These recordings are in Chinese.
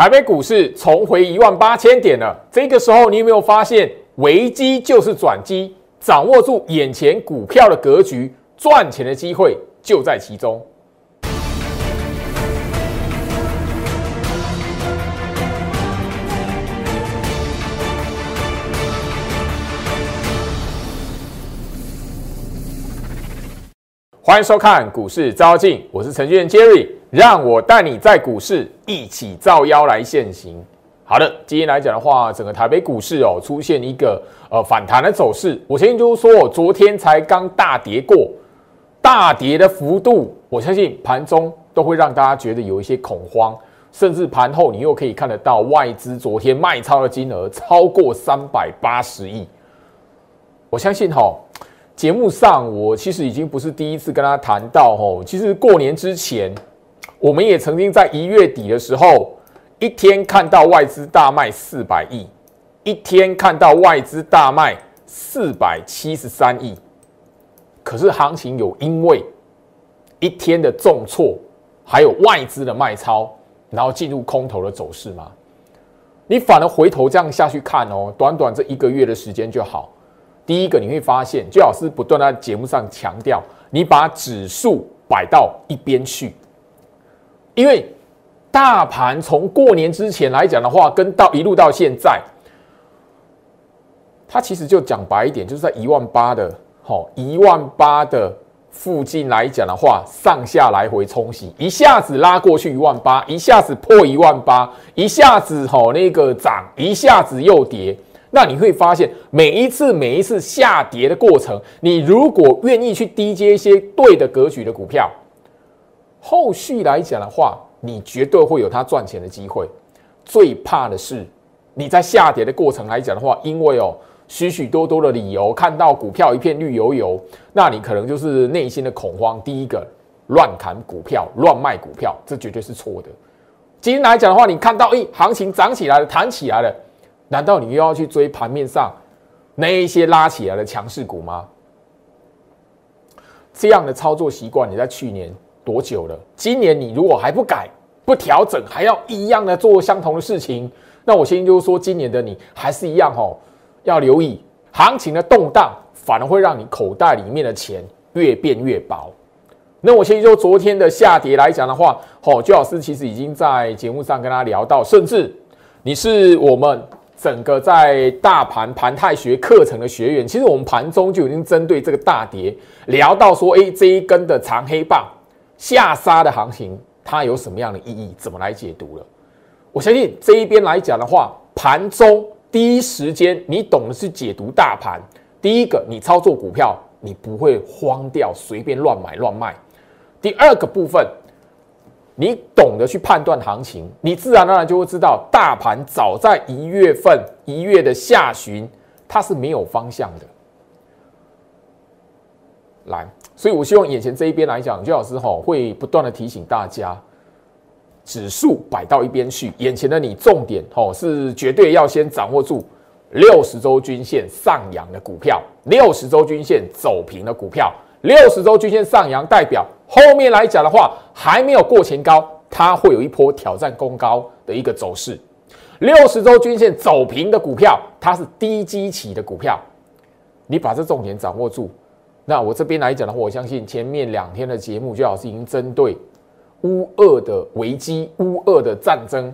台北股市重回一万八千点了。这个时候，你有没有发现危机就是转机？掌握住眼前股票的格局，赚钱的机会就在其中。欢迎收看股市招镜，我是程序员 Jerry，让我带你在股市一起造妖来现行。好的，今天来讲的话，整个台北股市哦出现一个呃反弹的走势。我相信就是说，昨天才刚大跌过，大跌的幅度，我相信盘中都会让大家觉得有一些恐慌，甚至盘后你又可以看得到外资昨天卖超的金额超过三百八十亿。我相信哈。节目上，我其实已经不是第一次跟他谈到吼。其实过年之前，我们也曾经在一月底的时候，一天看到外资大卖四百亿，一天看到外资大卖四百七十三亿。可是行情有因为一天的重挫，还有外资的卖超，然后进入空头的走势吗？你反而回头这样下去看哦，短短这一个月的时间就好。第一个你会发现，最老师不断在节目上强调，你把指数摆到一边去，因为大盘从过年之前来讲的话，跟到一路到现在，它其实就讲白一点，就是在一万八的，好一万八的附近来讲的话，上下来回冲洗，一下子拉过去一万八，一下子破一万八，一下子吼那个涨，一下子又跌。那你会发现，每一次每一次下跌的过程，你如果愿意去低接一些对的格局的股票，后续来讲的话，你绝对会有它赚钱的机会。最怕的是你在下跌的过程来讲的话，因为哦许许多多的理由，看到股票一片绿油油，那你可能就是内心的恐慌。第一个，乱砍股票、乱卖股票，这绝对是错的。今天来讲的话，你看到诶，行情涨起来了，弹起来了。难道你又要去追盘面上那一些拉起来的强势股吗？这样的操作习惯你在去年多久了？今年你如果还不改、不调整，还要一样的做相同的事情，那我先就说，今年的你还是一样哦，要留意行情的动荡，反而会让你口袋里面的钱越变越薄。那我先就昨天的下跌来讲的话，哦，周老师其实已经在节目上跟他聊到，甚至你是我们。整个在大盘盘态学课程的学员，其实我们盘中就已经针对这个大跌聊到说，哎，这一根的长黑棒下杀的行情，它有什么样的意义？怎么来解读了？我相信这一边来讲的话，盘中第一时间你懂得去解读大盘，第一个你操作股票，你不会慌掉，随便乱买乱卖。第二个部分。你懂得去判断行情，你自然而然就会知道，大盘早在一月份一月的下旬，它是没有方向的。来，所以我希望眼前这一边来讲，周老师哈会不断的提醒大家，指数摆到一边去，眼前的你重点哦是绝对要先掌握住六十周均线上扬的股票，六十周均线走平的股票。六十周均线上扬，代表后面来讲的话，还没有过前高，它会有一波挑战攻高的一个走势。六十周均线走平的股票，它是低基期的股票，你把这重点掌握住。那我这边来讲的话，我相信前面两天的节目，最好是已经针对乌俄的危机、乌俄的战争。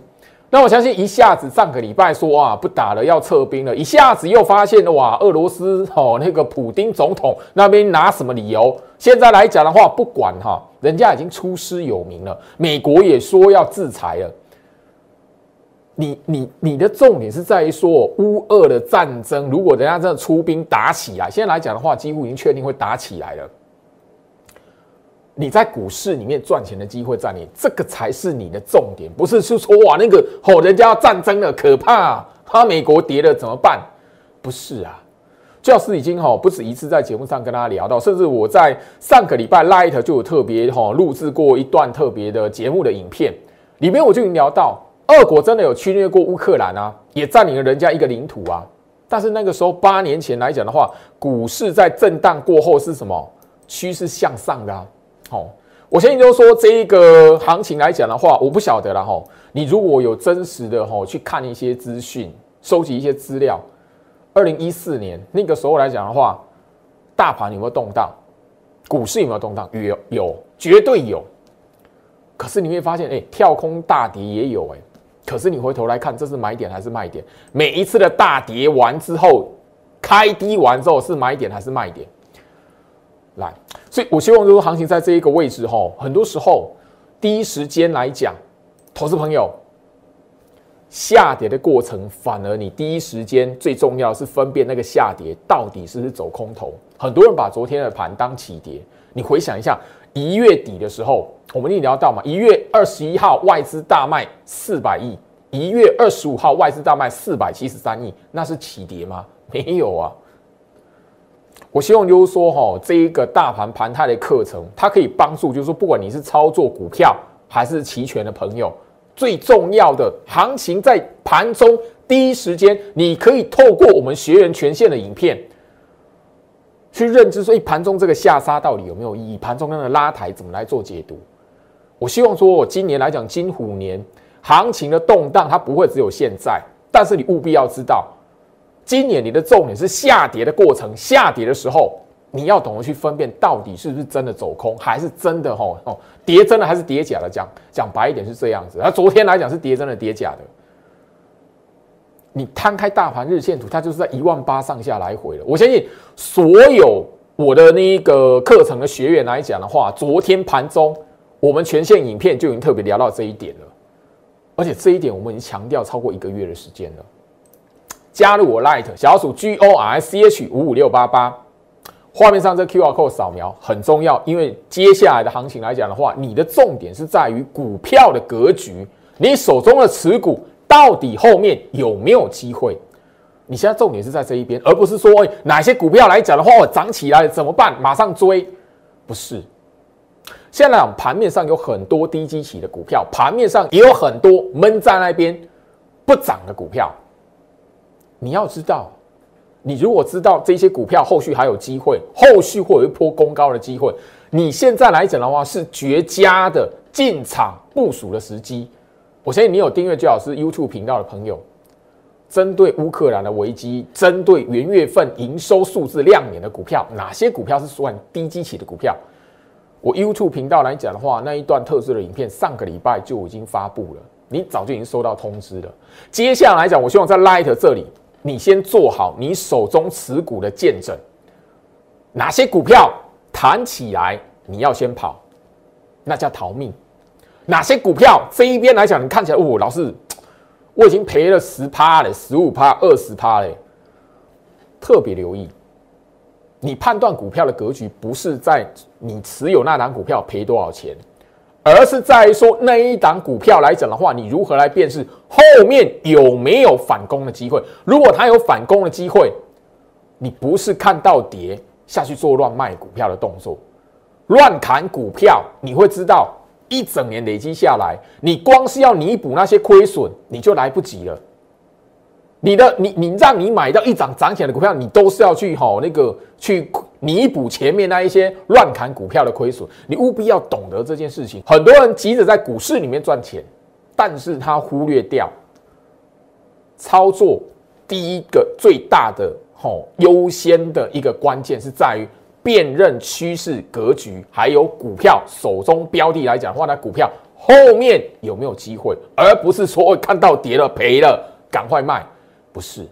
那我相信一下子上个礼拜说啊不打了要撤兵了，一下子又发现哇俄罗斯哦那个普丁总统那边拿什么理由？现在来讲的话，不管哈，人家已经出师有名了，美国也说要制裁了。你你你的重点是在于说乌俄的战争，如果人家真的出兵打起来，现在来讲的话，几乎已经确定会打起来了。你在股市里面赚钱的机会在你，这个才是你的重点，不是是说哇那个吼人家要战争了可怕，他美国跌了怎么办？不是啊，教师已经吼不止一次在节目上跟大家聊到，甚至我在上个礼拜 Light 就有特别吼录制过一段特别的节目的影片，里面我就已经聊到，俄国真的有侵略过乌克兰啊，也占领了人家一个领土啊，但是那个时候八年前来讲的话，股市在震荡过后是什么趋势向上的？好，我相信就是说这一个行情来讲的话，我不晓得了哈。你如果有真实的吼去看一些资讯，收集一些资料，二零一四年那个时候来讲的话，大盘有没有动荡？股市有没有动荡？有，有，绝对有。可是你会发现，哎，跳空大跌也有，哎。可是你回头来看，这是买点还是卖点？每一次的大跌完之后，开低完之后是买点还是卖点？来，所以我希望就是行情在这一个位置吼，很多时候第一时间来讲，投资朋友下跌的过程，反而你第一时间最重要是分辨那个下跌到底是不是走空头。很多人把昨天的盘当起跌，你回想一下。一月底的时候，我们一聊到嘛，一月二十一号外资大卖四百亿，一月二十五号外资大卖四百七十三亿，那是起跌吗？没有啊。我希望就是说，哈，这一个大盘盘态的课程，它可以帮助，就是说，不管你是操作股票还是期权的朋友，最重要的行情在盘中第一时间，你可以透过我们学员权限的影片。去认知说，一盘中这个下杀到底有没有意义？盘中那个拉抬怎么来做解读？我希望说，我今年来讲金虎年行情的动荡，它不会只有现在。但是你务必要知道，今年你的重点是下跌的过程，下跌的时候，你要懂得去分辨到底是不是真的走空，还是真的吼哦跌真的还是跌假的？讲讲白一点是这样子。那昨天来讲是跌真的跌假的。你摊开大盘日线图，它就是在一万八上下来回了。我相信所有我的那个课程的学员来讲的话，昨天盘中我们全线影片就已经特别聊到这一点了，而且这一点我们已经强调超过一个月的时间了。加入我 Light 小鼠 G O R C H 五五六八八，画面上这 Q R code 扫描很重要，因为接下来的行情来讲的话，你的重点是在于股票的格局，你手中的持股。到底后面有没有机会？你现在重点是在这一边，而不是说哎哪些股票来讲的话，我涨起来怎么办？马上追？不是。现在盘面上有很多低基期的股票，盘面上也有很多闷在那边不涨的股票。你要知道，你如果知道这些股票后续还有机会，后续会有一波攻高的机会，你现在来讲的话是绝佳的进场部署的时机。我相信你有订阅最老师 YouTube 频道的朋友，针对乌克兰的危机，针对元月份营收数字亮眼的股票，哪些股票是算低基期的股票？我 YouTube 频道来讲的话，那一段特殊的影片上个礼拜就已经发布了，你早就已经收到通知了。接下来讲，我希望在 Light 这里，你先做好你手中持股的见证，哪些股票弹起来你要先跑，那叫逃命。哪些股票这一边来讲，你看起来哦，老师，我已经赔了十趴了，十五趴、二十趴嘞。特别留意，你判断股票的格局不是在你持有那档股票赔多少钱，而是在于说那一档股票来讲的话，你如何来辨识后面有没有反攻的机会？如果它有反攻的机会，你不是看到跌下去做乱卖股票的动作，乱砍股票，你会知道。一整年累积下来，你光是要弥补那些亏损，你就来不及了。你的你你让你买到一涨涨起来的股票，你都是要去吼那个去弥补前面那一些乱砍股票的亏损。你务必要懂得这件事情。很多人急着在股市里面赚钱，但是他忽略掉操作第一个最大的吼优先的一个关键是在于。辨认趋势格局，还有股票手中标的来讲的话，那股票后面有没有机会，而不是说看到跌了赔了赶快卖，不是。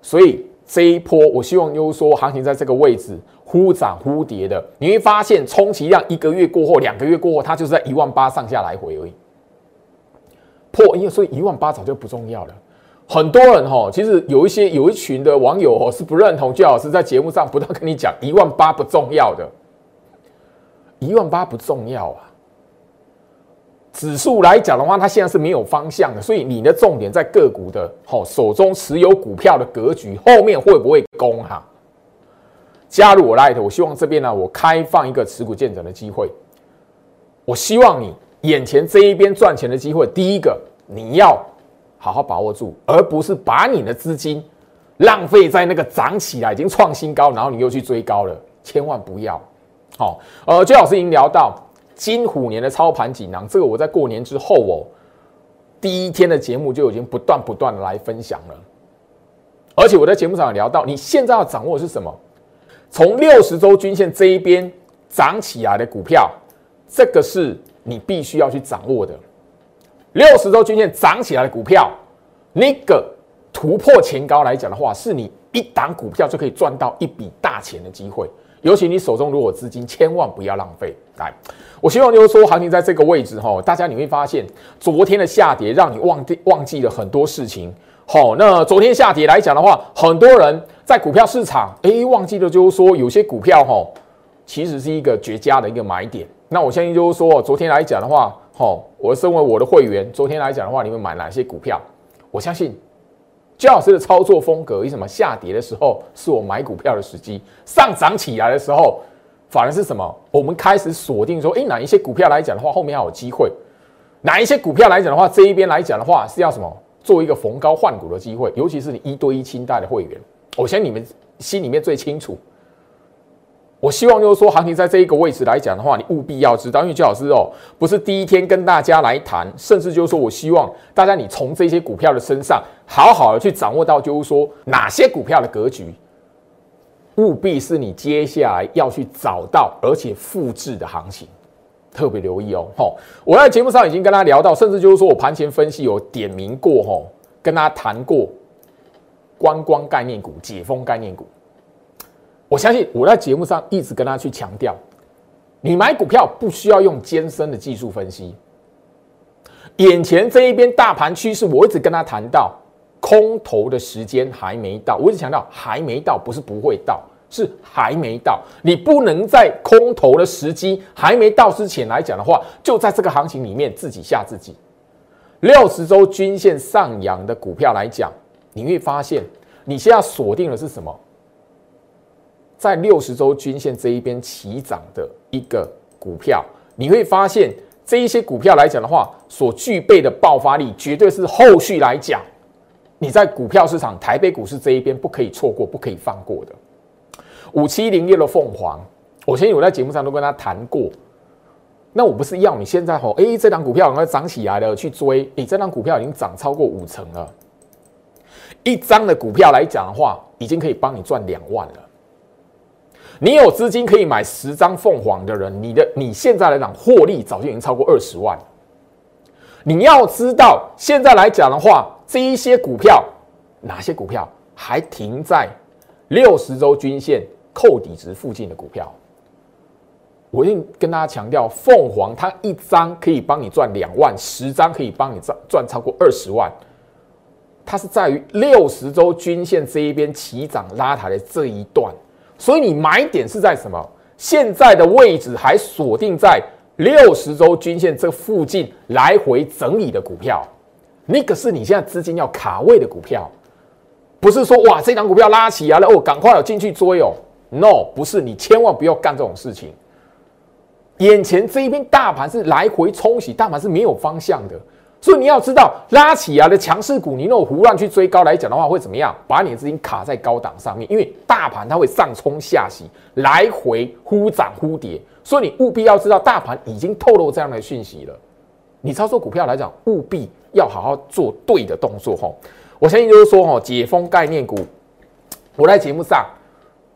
所以这一波，我希望就是说，行情在这个位置忽涨忽跌的，你会发现充其量一个月过后、两个月过后，它就是在一万八上下来回而已。破，因为所以一万八早就不重要了。很多人哈，其实有一些有一群的网友哦是不认同，最老师在节目上不断跟你讲一万八不重要的，一万八不重要啊。指数来讲的话，它现在是没有方向的，所以你的重点在个股的哈手中持有股票的格局后面会不会攻哈？加入我 Light，我希望这边呢我开放一个持股见证的机会，我希望你眼前这一边赚钱的机会，第一个你要。好好把握住，而不是把你的资金浪费在那个涨起来已经创新高，然后你又去追高了，千万不要。好，呃，周老师已经聊到金虎年的操盘锦囊，这个我在过年之后哦，第一天的节目就已经不断不断的来分享了，而且我在节目上有聊到，你现在要掌握的是什么？从六十周均线这一边涨起来的股票，这个是你必须要去掌握的。六十周均线涨起来的股票，那个突破前高来讲的话，是你一档股票就可以赚到一笔大钱的机会。尤其你手中如果资金，千万不要浪费。来，我希望就是说，行情在这个位置哈，大家你会发现，昨天的下跌让你忘记忘记了很多事情。好，那昨天下跌来讲的话，很多人在股票市场，哎，忘记了就是说，有些股票哈，其实是一个绝佳的一个买点。那我相信就是说，昨天来讲的话，哈，我身为我的会员，昨天来讲的话，你们买哪些股票？我相信。焦老师的操作风格，为什么下跌的时候是我买股票的时机？上涨起来的时候，反而是什么？我们开始锁定说，诶，哪一些股票来讲的话，后面还有机会；哪一些股票来讲的话，这一边来讲的话是要什么？做一个逢高换股的机会。尤其是你一对一清代的会员，我相信你们心里面最清楚。我希望就是说，行情在这一个位置来讲的话，你务必要知道，因为焦老师哦，不是第一天跟大家来谈，甚至就是说我希望大家你从这些股票的身上，好好的去掌握到，就是说哪些股票的格局，务必是你接下来要去找到而且复制的行情，特别留意哦。吼，我在节目上已经跟他聊到，甚至就是说我盘前分析有点名过，吼，跟他谈过观光概念股、解封概念股。我相信我在节目上一直跟他去强调，你买股票不需要用艰深的技术分析。眼前这一边大盘趋势，我一直跟他谈到，空头的时间还没到。我一直强调还没到，不是不会到，是还没到。你不能在空头的时机还没到之前来讲的话，就在这个行情里面自己吓自己。六十周均线上扬的股票来讲，你会发现你现在锁定的是什么？在六十周均线这一边起涨的一个股票，你会发现这一些股票来讲的话，所具备的爆发力，绝对是后续来讲，你在股票市场台北股市这一边不可以错过、不可以放过的。五七零六的凤凰，我前有在节目上都跟他谈过。那我不是要你现在吼，哎，这张股票赶快涨起来了去追，你这张股票已经涨超过五成了，一张的股票来讲的话，已经可以帮你赚两万了。你有资金可以买十张凤凰的人，你的你现在来讲获利早就已经超过二十万。你要知道，现在来讲的话，这一些股票哪些股票还停在六十周均线扣底值附近的股票？我一定跟大家强调，凤凰它一张可以帮你赚两万，十张可以帮你赚赚超过二十万。它是在于六十周均线这一边起涨拉抬的这一段。所以你买点是在什么？现在的位置还锁定在六十周均线这附近来回整理的股票，那个是你现在资金要卡位的股票，不是说哇这张股票拉起来了哦，赶快要进去追哦。No，不是，你千万不要干这种事情。眼前这一边大盘是来回冲洗，大盘是没有方向的。所以你要知道，拉起来的强势股，你那种胡乱去追高来讲的话，会怎么样？把你的资金卡在高档上面，因为大盘它会上冲下洗，来回忽涨忽跌。所以你务必要知道，大盘已经透露这样的讯息了。你操作股票来讲，务必要好好做对的动作哈。我相信就是说哈，解封概念股，我在节目上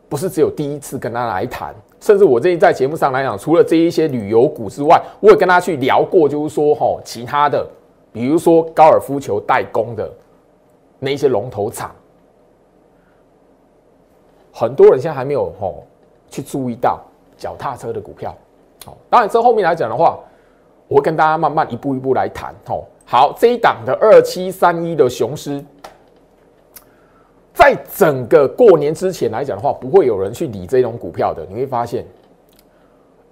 不是只有第一次跟他来谈，甚至我这在节目上来讲，除了这一些旅游股之外，我也跟他去聊过，就是说哈，其他的。比如说高尔夫球代工的那些龙头厂，很多人现在还没有吼去注意到脚踏车的股票。哦，当然这后面来讲的话，我会跟大家慢慢一步一步来谈。吼，好，这一档的二七三一的雄狮，在整个过年之前来讲的话，不会有人去理这种股票的。你会发现。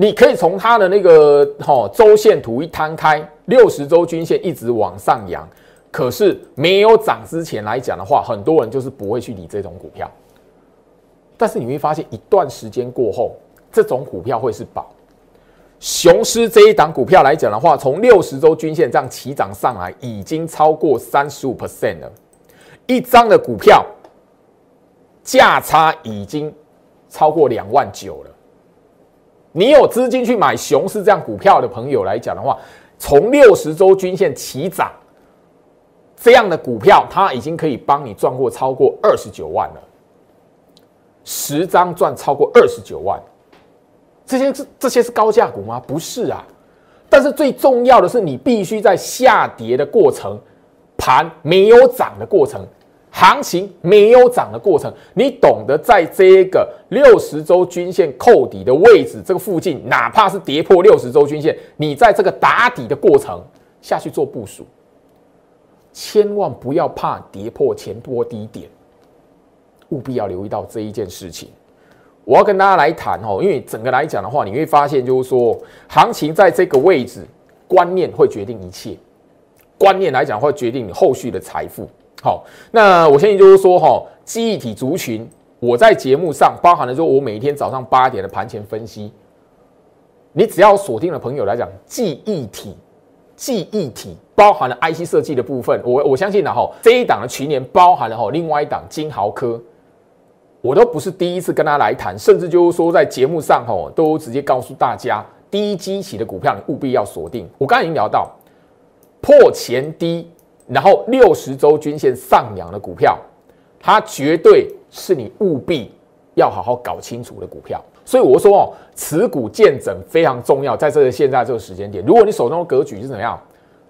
你可以从它的那个哈周线图一摊开，六十周均线一直往上扬，可是没有涨之前来讲的话，很多人就是不会去理这种股票。但是你会发现，一段时间过后，这种股票会是宝。雄狮这一档股票来讲的话，从六十周均线这样起涨上来，已经超过三十五 percent 了。一张的股票价差已经超过两万九了。你有资金去买熊市这样股票的朋友来讲的话，从六十周均线起涨这样的股票，它已经可以帮你赚过超过二十九万了。十张赚超过二十九万，这些这这些是高价股吗？不是啊。但是最重要的是，你必须在下跌的过程、盘没有涨的过程、行情没有涨的过程，你懂得在这个六十周均线扣底的位置这个附近，哪怕是跌破六十周均线，你在这个打底的过程下去做部署，千万不要怕跌破前波低点。务必要留意到这一件事情，我要跟大家来谈哦，因为整个来讲的话，你会发现就是说，行情在这个位置，观念会决定一切，观念来讲会决定你后续的财富。好，那我相信就是说哈，记忆体族群，我在节目上包含了说，我每一天早上八点的盘前分析，你只要锁定的朋友来讲，记忆体，记忆体包含了 IC 设计的部分，我我相信呢哈，这一档的去年包含了哈，另外一档金豪科。我都不是第一次跟他来谈，甚至就是说在节目上吼，都直接告诉大家，低基期的股票你务必要锁定。我刚才已经聊到破前低，然后六十周均线上扬的股票，它绝对是你务必要好好搞清楚的股票。所以我说哦，持股见整非常重要，在这个现在这个时间点，如果你手中的格局是怎么样，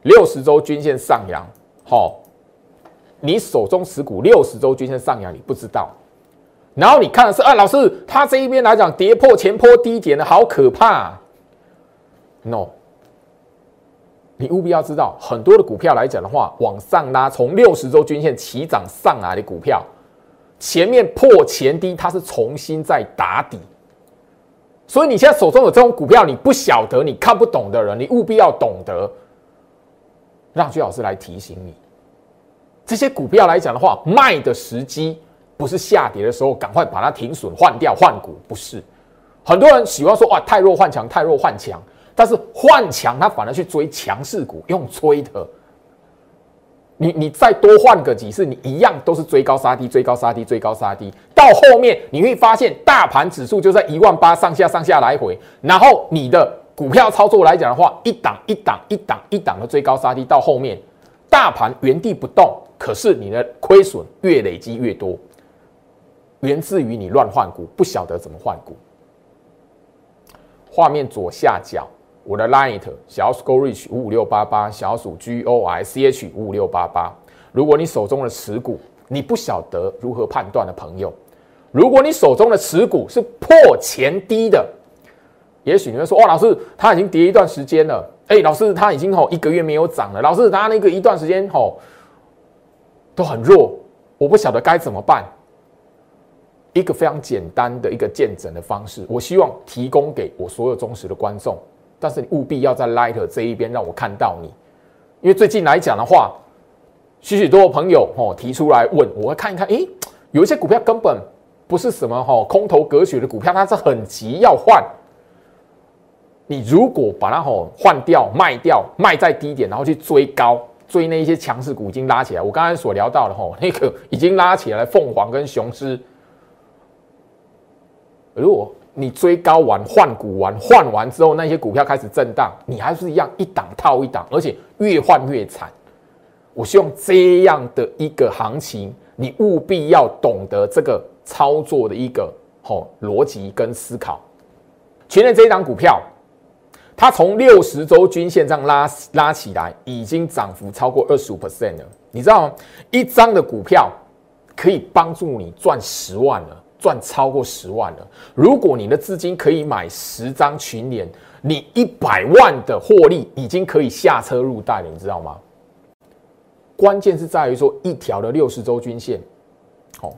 六十周均线上扬，好，你手中持股六十周均线上扬，你不知道。然后你看的是啊，老师，他这一边来讲跌破前坡低点的好可怕。No，你务必要知道，很多的股票来讲的话，往上拉，从六十周均线起涨上来的股票，前面破前低，它是重新再打底。所以你现在手中有这种股票，你不晓得，你看不懂的人，你务必要懂得，让薛老师来提醒你，这些股票来讲的话，卖的时机。不是下跌的时候赶快把它停损换掉换股，不是。很多人喜欢说哇太弱换强太弱换强，但是换强他反而去追强势股用追的。你你再多换个几次，你一样都是追高杀低追高杀低追高杀低，到后面你会发现大盘指数就在一万八上下上下来回，然后你的股票操作来讲的话，一档一档一档一档的追高杀低，到后面大盘原地不动，可是你的亏损越累积越多。源自于你乱换股，不晓得怎么换股。画面左下角，我的 Line 小鼠 Go Reach 五五六八八，小鼠 G O I C H 五五六八八。如果你手中的持股你不晓得如何判断的朋友，如果你手中的持股是破前低的，也许你会说：“哦，老师，它已经跌一段时间了。”哎，老师，它已经吼一个月没有涨了。老师，它那个一段时间吼都很弱，我不晓得该怎么办。一个非常简单的一个见证的方式，我希望提供给我所有忠实的观众。但是你务必要在 Light 这一边让我看到你，因为最近来讲的话，许许多朋友哦提出来问，我会看一看，诶，有一些股票根本不是什么哈空头格局的股票，它是很急要换。你如果把它吼换掉、卖掉、卖在低点，然后去追高追那一些强势股已经拉起来，我刚才所聊到的吼那个已经拉起来，凤凰跟雄狮。如果你追高完换股完换完之后，那些股票开始震荡，你还是一样一档套一档，而且越换越惨。我希望这样的一个行情，你务必要懂得这个操作的一个好逻辑跟思考。前面这一档股票，它从六十周均线上拉拉起来，已经涨幅超过二十五 percent 了。你知道吗？一张的股票可以帮助你赚十万了。赚超过十万了。如果你的资金可以买十张群联，你一百万的获利已经可以下车入袋了，你知道吗？关键是在于说一条的六十周均线，哦，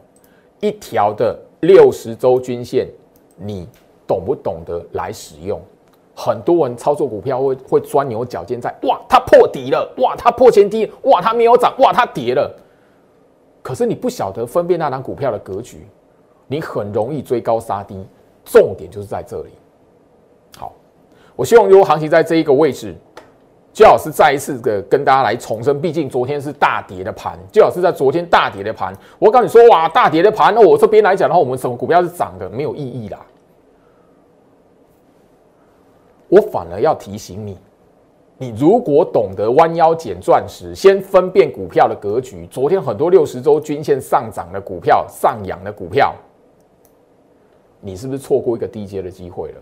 一条的六十周均线，你懂不懂得来使用？很多人操作股票会会钻牛角尖，在哇，它破底了，哇，它破前低，哇，它没有涨，哇，它跌了。可是你不晓得分辨那张股票的格局。你很容易追高杀低，重点就是在这里。好，我希望如果行情在这一个位置，最好是再一次的跟大家来重申。毕竟昨天是大跌的盘，最好是在昨天大跌的盘。我告诉你说，哇，大跌的盘，那我这边来讲的话，我们什么股票是涨的，没有意义啦。我反而要提醒你，你如果懂得弯腰捡钻石，先分辨股票的格局。昨天很多六十周均线上涨的股票、上扬的股票，你是不是错过一个低阶的机会了？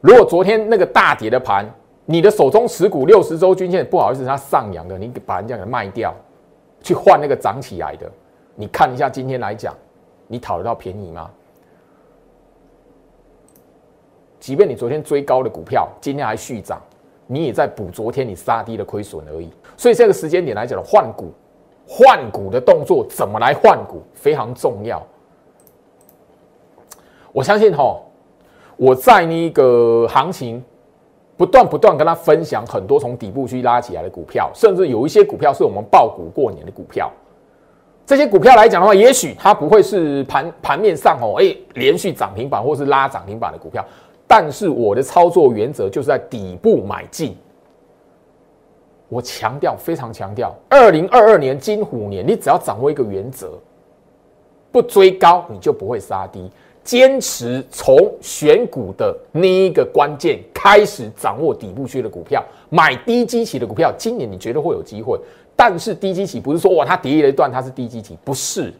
如果昨天那个大跌的盘，你的手中持股六十周均线不好意思，它上扬的，你把人家给卖掉，去换那个涨起来的，你看一下今天来讲，你讨得到便宜吗？即便你昨天追高的股票，今天还续涨。你也在补昨天你杀低的亏损而已，所以这个时间点来讲换股，换股的动作怎么来换股非常重要。我相信哈，我在那个行情不断不断跟他分享很多从底部去拉起来的股票，甚至有一些股票是我们爆股过年的股票。这些股票来讲的话，也许它不会是盘盘面上哦，哎连续涨停板或是拉涨停板的股票。但是我的操作原则就是在底部买进。我强调，非常强调，二零二二年金虎年，你只要掌握一个原则，不追高，你就不会杀低。坚持从选股的那一个关键开始，掌握底部区的股票，买低基期的股票。今年你觉得会有机会，但是低基期不是说哇，它跌了一段，它是低基期，不是。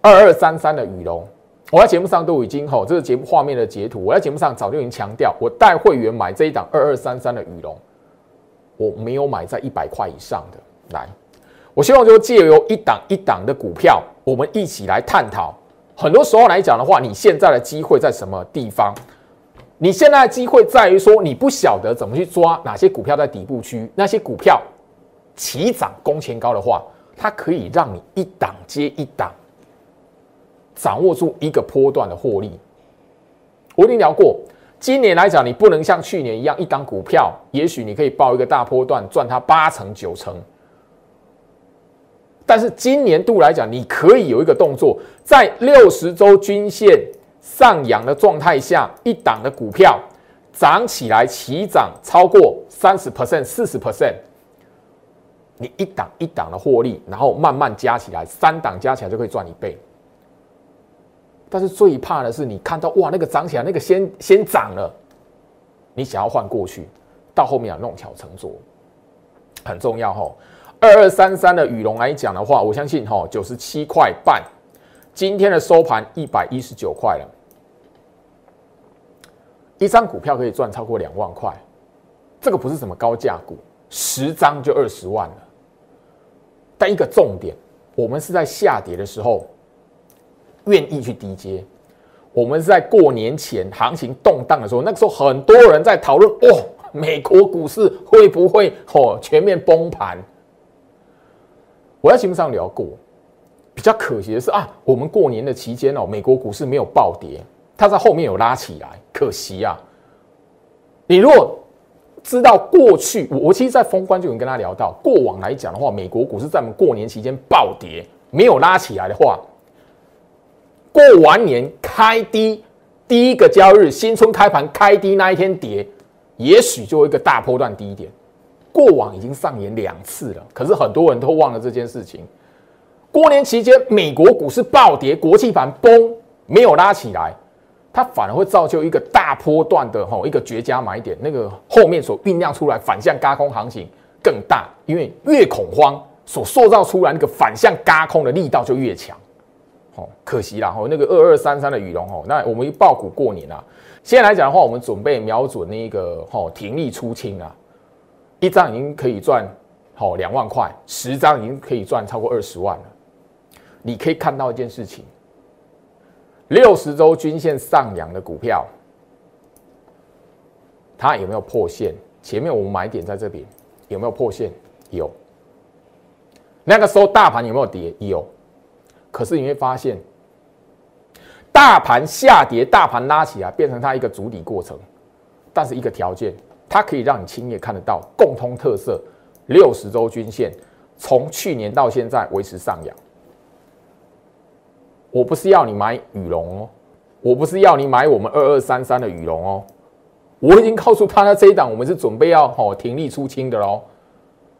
二二三三的羽龙。我在节目上都已经吼，这个节目画面的截图。我在节目上早就已经强调，我带会员买这一档二二三三的羽龙，我没有买在一百块以上的。来，我希望就借由一档一档的股票，我们一起来探讨。很多时候来讲的话，你现在的机会在什么地方？你现在的机会在于说，你不晓得怎么去抓哪些股票在底部区，那些股票起涨攻前高的话，它可以让你一档接一档。掌握住一个波段的获利，我已经聊过。今年来讲，你不能像去年一样，一档股票，也许你可以报一个大波段赚它八成九成。但是今年度来讲，你可以有一个动作，在六十周均线上扬的状态下，一档的股票涨起来，起涨超过三十 percent、四十 percent，你一档一档的获利，然后慢慢加起来，三档加起来就可以赚一倍。但是最怕的是，你看到哇，那个涨起来，那个先先涨了，你想要换过去，到后面啊弄巧成拙，很重要哦。二二三三的羽龙来讲的话，我相信哈九十七块半，今天的收盘一百一十九块了，一张股票可以赚超过两万块，这个不是什么高价股，十张就二十万了。但一个重点，我们是在下跌的时候。愿意去低接，我们是在过年前行情动荡的时候，那个时候很多人在讨论哦，美国股市会不会哦全面崩盘？我在节目上聊过，比较可惜的是啊，我们过年的期间哦，美国股市没有暴跌，它在后面有拉起来，可惜啊。你如果知道过去，我我其实，在封关就已经跟他聊到，过往来讲的话，美国股市在我们过年期间暴跌，没有拉起来的话。过完年开低，第一个交易日新春开盘开低那一天跌，也许就一个大波段低点。过往已经上演两次了，可是很多人都忘了这件事情。过年期间，美国股市暴跌，国际盘崩，没有拉起来，它反而会造就一个大波段的吼一个绝佳买点。那个后面所酝酿出来反向嘎空行情更大，因为越恐慌所塑造出来那个反向嘎空的力道就越强。可惜啦，吼，那个二二三三的羽龙，吼，那我们一爆股过年啊。现在来讲的话，我们准备瞄准那个，吼，停利出清啊，一张已经可以赚，好两万块，十张已经可以赚超过二十万了。你可以看到一件事情，六十周均线上扬的股票，它有没有破线？前面我们买点在这边，有没有破线？有。那个时候大盘有没有跌？有。可是你会发现，大盘下跌，大盘拉起来，变成它一个主底过程。但是一个条件，它可以让你轻易看得到共通特色：六十周均线从去年到现在维持上扬。我不是要你买羽绒哦，我不是要你买我们二二三三的羽绒哦，我已经告诉他，那这一档我们是准备要哦停利出清的喽。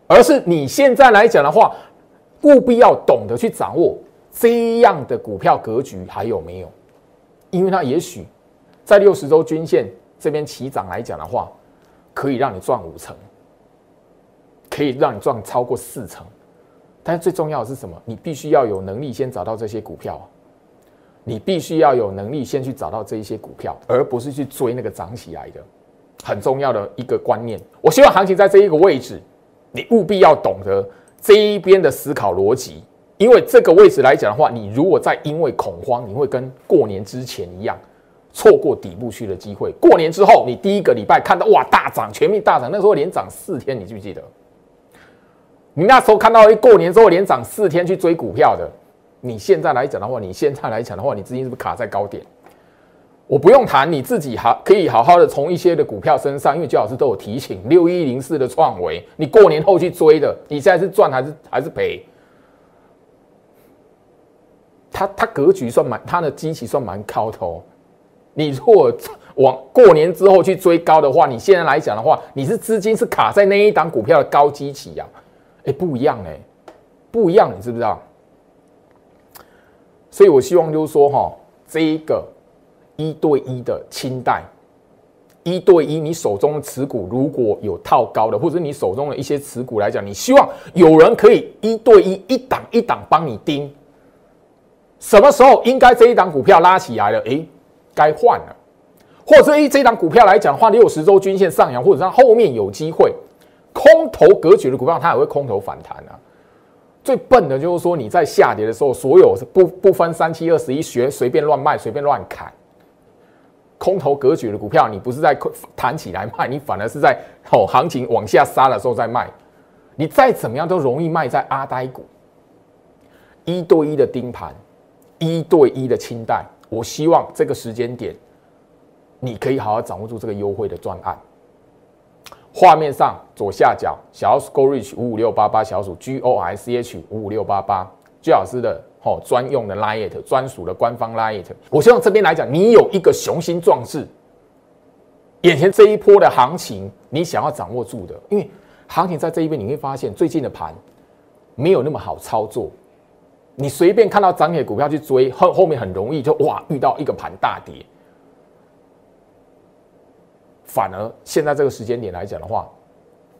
而是你现在来讲的话，务必要懂得去掌握。这样的股票格局还有没有？因为它也许在六十周均线这边起涨来讲的话，可以让你赚五成，可以让你赚超过四成。但是最重要的是什么？你必须要有能力先找到这些股票，你必须要有能力先去找到这一些股票，而不是去追那个涨起来的。很重要的一个观念。我希望行情在这一个位置，你务必要懂得这一边的思考逻辑。因为这个位置来讲的话，你如果再因为恐慌，你会跟过年之前一样，错过底部区的机会。过年之后，你第一个礼拜看到哇大涨，全面大涨，那时候连涨四天，你记不记得？你那时候看到一过年之后连涨四天去追股票的，你现在来讲的话，你现在来讲的话，你资金是不是卡在高点？我不用谈，你自己好可以好好的从一些的股票身上，因为焦老师都有提醒，六一零四的创维，你过年后去追的，你现在是赚还是还是赔？它它格局算蛮，它的机器算蛮高头。你如果往过年之后去追高的话，你现在来讲的话，你是资金是卡在那一档股票的高基期呀？哎，不一样哎，不一样，你知不知道？所以我希望就是说哈，这一个一对一的清代，一对一，你手中的持股如果有套高的，或者你手中的一些持股来讲，你希望有人可以一对一一档一档帮你盯。什么时候应该这一档股票拉起来了？诶，该换了，或者以这一档股票来讲的话，六十周均线上扬，或者它后面有机会空头格局的股票，它也会空头反弹啊。最笨的就是说你在下跌的时候，所有不不分三七二十一学随便乱卖，随便乱砍。空头格局的股票，你不是在弹起来卖，你反而是在哦行情往下杀的时候再卖。你再怎么样都容易卖在阿呆股，一对一的盯盘。一对一的清代，我希望这个时间点，你可以好好掌握住这个优惠的专案。画面上左下角小鼠 Go Reach 五五六八八小鼠 G O I C H 五五六八八，居老师的哦专用的 Line 专属的官方 Line。我希望这边来讲，你有一个雄心壮志，眼前这一波的行情，你想要掌握住的，因为行情在这一边，你会发现最近的盘没有那么好操作。你随便看到涨跌股票去追，后后面很容易就哇遇到一个盘大跌。反而现在这个时间点来讲的话，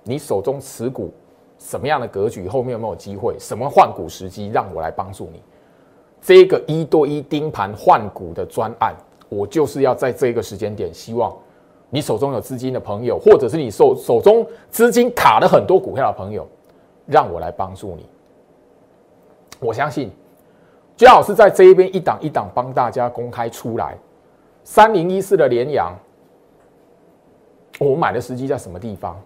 你手中持股什么样的格局，后面有没有机会？什么换股时机，让我来帮助你。这个一对一盯盘换股的专案，我就是要在这个时间点，希望你手中有资金的朋友，或者是你手手中资金卡了很多股票的朋友，让我来帮助你。我相信，最好是在这一边一档一档帮大家公开出来。三零一四的联阳，我们买的时机在什么地方？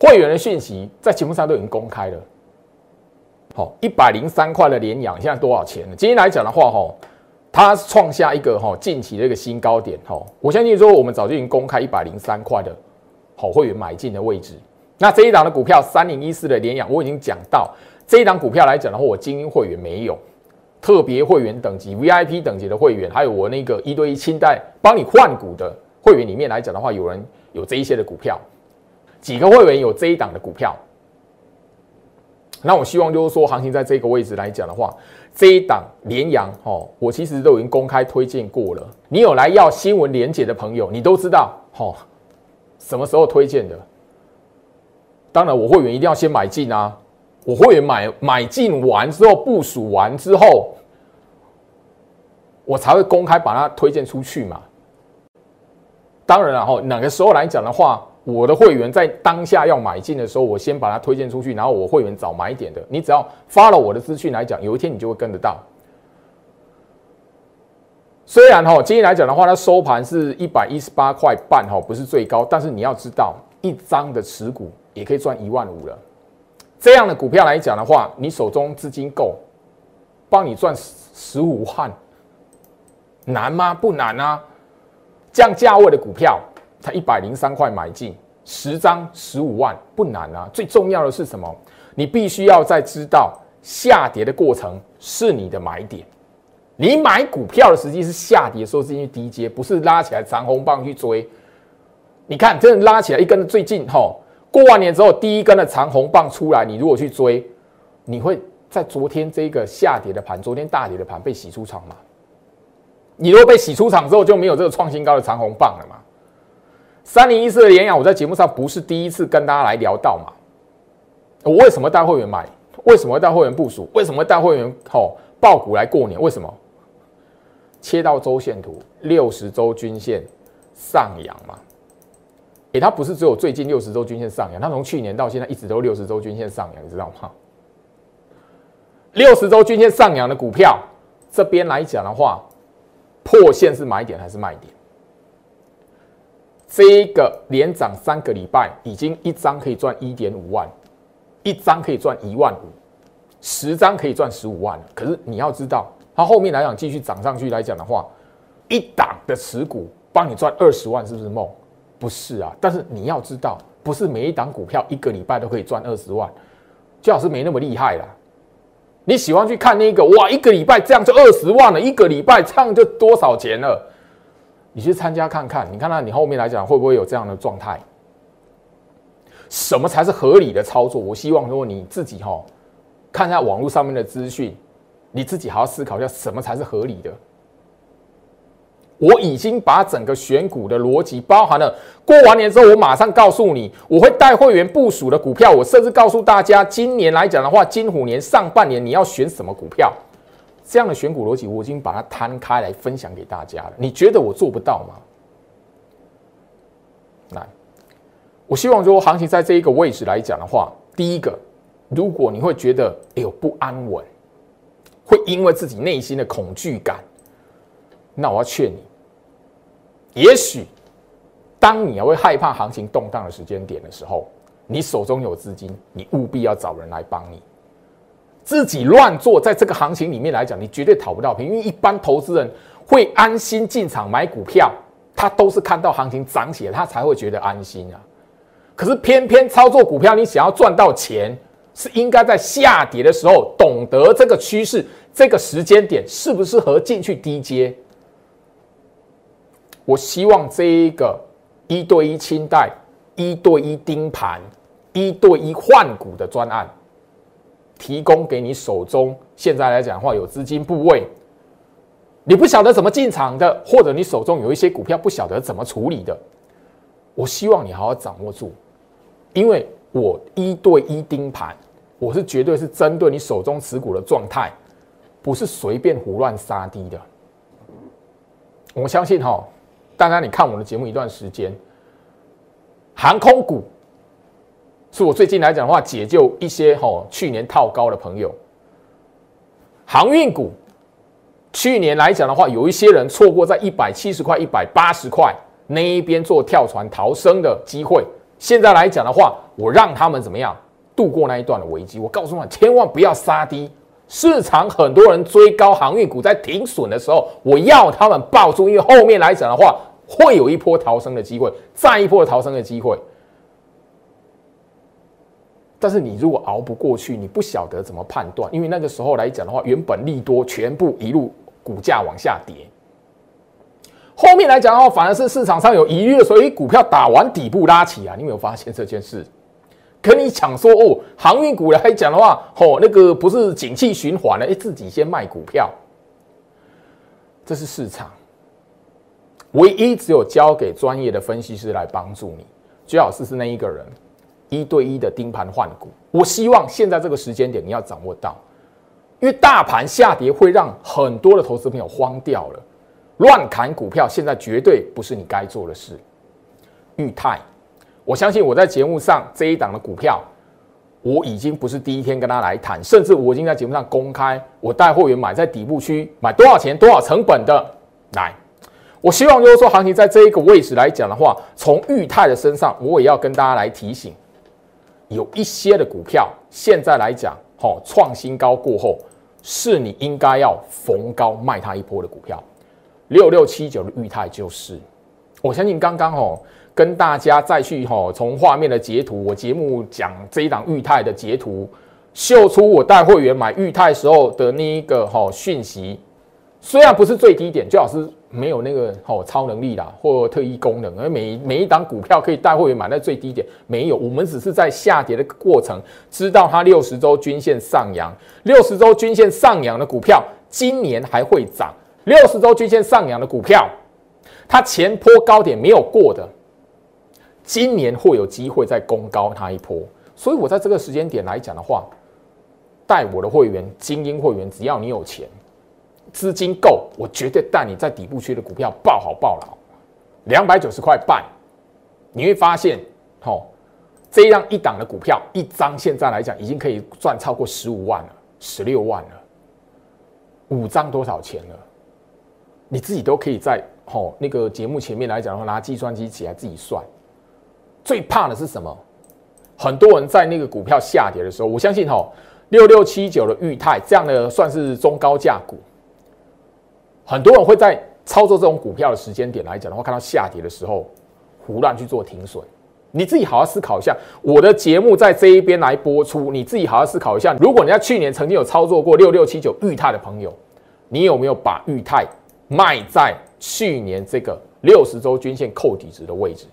会员的讯息在节目上都已经公开了。好，一百零三块的联阳现在多少钱呢？今天来讲的话，哈，它创下一个哈近期的一个新高点。哈，我相信说我们早就已经公开一百零三块的好会员买进的位置。那这一档的股票三零一四的联阳，我已经讲到。这一档股票来讲的话，我精英会员没有，特别会员等级、VIP 等级的会员，还有我那个一对一清代帮你换股的会员里面来讲的话，有人有这一些的股票，几个会员有这一档的股票。那我希望就是说，行情在这个位置来讲的话，这一档连阳哦，我其实都已经公开推荐过了。你有来要新闻连结的朋友，你都知道哦，什么时候推荐的？当然，我会员一定要先买进啊。我会买买进完之后部署完之后，我才会公开把它推荐出去嘛。当然了哈，哪个时候来讲的话，我的会员在当下要买进的时候，我先把它推荐出去，然后我会员早买点的，你只要发了我的资讯来讲，有一天你就会跟得到。虽然哈，今天来讲的话，它收盘是一百一十八块半哈，不是最高，但是你要知道，一张的持股也可以赚一万五了。这样的股票来讲的话，你手中资金够，帮你赚十五万，难吗？不难啊。降价位的股票，它一百零三块买进，十张十五万，不难啊。最重要的是什么？你必须要在知道下跌的过程是你的买点。你买股票的时机是下跌的时候进去低阶，不是拉起来长红棒去追。你看，真的拉起来一根，最近哈。过完年之后，第一根的长红棒出来，你如果去追，你会在昨天这个下跌的盘，昨天大跌的盘被洗出场吗？你如果被洗出场之后，就没有这个创新高的长红棒了嘛？三零一四的联阳，我在节目上不是第一次跟大家来聊到嘛？我为什么带会员买？为什么带会员部署？为什么带会员吼爆股来过年？为什么？切到周线图，六十周均线上扬嘛？诶，它不是只有最近六十周均线上扬，它从去年到现在一直都六十周均线上扬，你知道吗？六十周均线上扬的股票，这边来讲的话，破线是买点还是卖点？这个连涨三个礼拜，已经一张可以赚一点五万，一张可以赚一万五，十张可以赚十五万可是你要知道，它后面来讲继续涨上去来讲的话，一档的持股帮你赚二十万，是不是梦？不是啊。但是你要知道，不是每一档股票一个礼拜都可以赚二十万，最好是没那么厉害啦。你喜欢去看那个哇，一个礼拜这样就二十万了，一个礼拜这样就多少钱了？你去参加看看，你看看你后面来讲会不会有这样的状态？什么才是合理的操作？我希望说你自己哈看一下网络上面的资讯，你自己还要思考一下什么才是合理的。我已经把整个选股的逻辑包含了。过完年之后，我马上告诉你，我会带会员部署的股票。我甚至告诉大家，今年来讲的话，金虎年上半年你要选什么股票？这样的选股逻辑，我已经把它摊开来分享给大家了。你觉得我做不到吗？来，我希望说，行情在这一个位置来讲的话，第一个，如果你会觉得哎呦不安稳，会因为自己内心的恐惧感。那我要劝你，也许当你会害怕行情动荡的时间点的时候，你手中有资金，你务必要找人来帮你。自己乱做，在这个行情里面来讲，你绝对讨不到便宜。因为一般投资人会安心进场买股票，他都是看到行情涨起来，他才会觉得安心啊。可是偏偏操作股票，你想要赚到钱，是应该在下跌的时候，懂得这个趋势，这个时间点适不适合进去低阶。我希望这一个一对一清代、一对一盯盘、一对一换股的专案，提供给你手中现在来讲的话有资金部位，你不晓得怎么进场的，或者你手中有一些股票不晓得怎么处理的，我希望你好好掌握住，因为我一对一盯盘，我是绝对是针对你手中持股的状态，不是随便胡乱杀低的。我相信哈。大家，你看我的节目一段时间，航空股是我最近来讲的话，解救一些吼去年套高的朋友。航运股去年来讲的话，有一些人错过在一百七十块、一百八十块那一边做跳船逃生的机会。现在来讲的话，我让他们怎么样度过那一段的危机？我告诉你，千万不要杀低。市场很多人追高航运股，在停损的时候，我要他们抱住，因为后面来讲的话，会有一波逃生的机会，再一波逃生的机会。但是你如果熬不过去，你不晓得怎么判断，因为那个时候来讲的话，原本利多全部一路股价往下跌，后面来讲的话，反而是市场上有疑虑，所以股票打完底部拉起啊，你有没有发现这件事？跟你讲说哦，航运股来讲的话，哦，那个不是景气循环了，哎，自己先卖股票，这是市场。唯一只有交给专业的分析师来帮助你，最好是是那一个人一对一的盯盘换股。我希望现在这个时间点你要掌握到，因为大盘下跌会让很多的投资朋友慌掉了，乱砍股票现在绝对不是你该做的事。裕泰。我相信我在节目上这一档的股票，我已经不是第一天跟他来谈，甚至我已经在节目上公开，我带货员买在底部区，买多少钱、多少成本的来。我希望就是说，行情在这一个位置来讲的话，从裕泰的身上，我也要跟大家来提醒，有一些的股票现在来讲，好创新高过后，是你应该要逢高卖它一波的股票。六六七九的裕泰就是，我相信刚刚哦。跟大家再去哈，从画面的截图，我节目讲这一档裕泰的截图，秀出我带会员买裕泰时候的那一个哈讯息。虽然不是最低点，最好是没有那个哈超能力啦，或特异功能，而每每一档股票可以带会员买在最低点，没有。我们只是在下跌的过程，知道它六十周均线上扬，六十周均线上扬的股票今年还会涨。六十周均线上扬的股票，它前坡高点没有过的。今年会有机会再攻高它一波。所以我在这个时间点来讲的话，带我的会员精英会员，只要你有钱，资金够，我绝对带你在底部区的股票爆好爆牢，两百九十块半，你会发现，哦，这样一档的股票一张现在来讲已经可以赚超过十五万了，十六万了，五张多少钱了？你自己都可以在哦那个节目前面来讲的话，拿计算机起来自己算。最怕的是什么？很多人在那个股票下跌的时候，我相信哈，六六七九的裕泰这样的算是中高价股，很多人会在操作这种股票的时间点来讲的话，看到下跌的时候，胡乱去做停损。你自己好好思考一下，我的节目在这一边来播出，你自己好好思考一下，如果你在去年曾经有操作过六六七九裕泰的朋友，你有没有把裕泰卖在去年这个六十周均线扣底值的位置？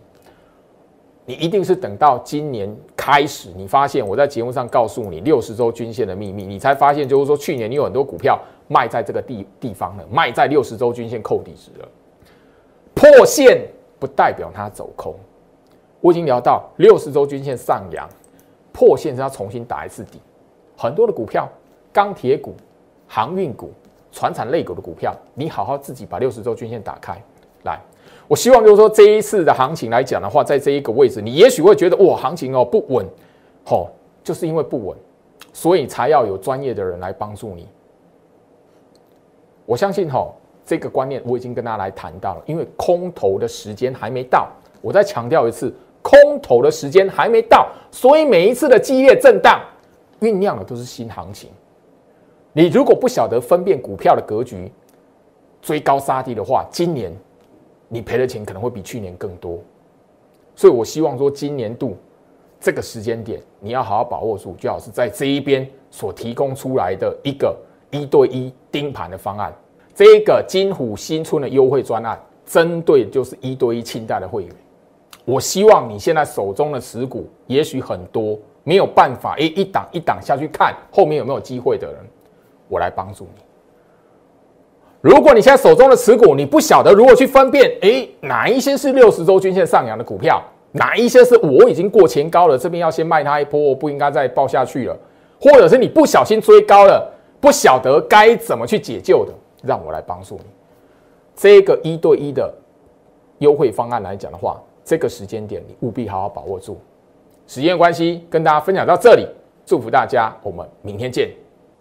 你一定是等到今年开始，你发现我在节目上告诉你六十周均线的秘密，你才发现就是说去年你有很多股票卖在这个地地方了，卖在六十周均线扣底值了。破线不代表它走空，我已经聊到六十周均线上扬，破线是要重新打一次底。很多的股票，钢铁股、航运股、船产类股的股票，你好好自己把六十周均线打开来。我希望就是说这一次的行情来讲的话，在这一个位置，你也许会觉得哇，行情哦不稳，吼，就是因为不稳，所以才要有专业的人来帮助你。我相信吼，这个观念我已经跟大家来谈到了，因为空头的时间还没到，我再强调一次，空头的时间还没到，所以每一次的激烈震荡酝酿的都是新行情。你如果不晓得分辨股票的格局，追高杀低的话，今年。你赔的钱可能会比去年更多，所以我希望说，今年度这个时间点，你要好好把握住，最好是在这一边所提供出来的一个一对一盯盘的方案。这个金虎新春的优惠专案，针对就是一对一清代的会员。我希望你现在手中的持股，也许很多没有办法，诶，一档一档下去看后面有没有机会的人，我来帮助你。如果你现在手中的持股，你不晓得如何去分辨，诶，哪一些是六十周均线上扬的股票，哪一些是我已经过前高了，这边要先卖它一波，我不应该再报下去了，或者是你不小心追高了，不晓得该怎么去解救的，让我来帮助你。这个一对一的优惠方案来讲的话，这个时间点你务必好好把握住。时间关系，跟大家分享到这里，祝福大家，我们明天见。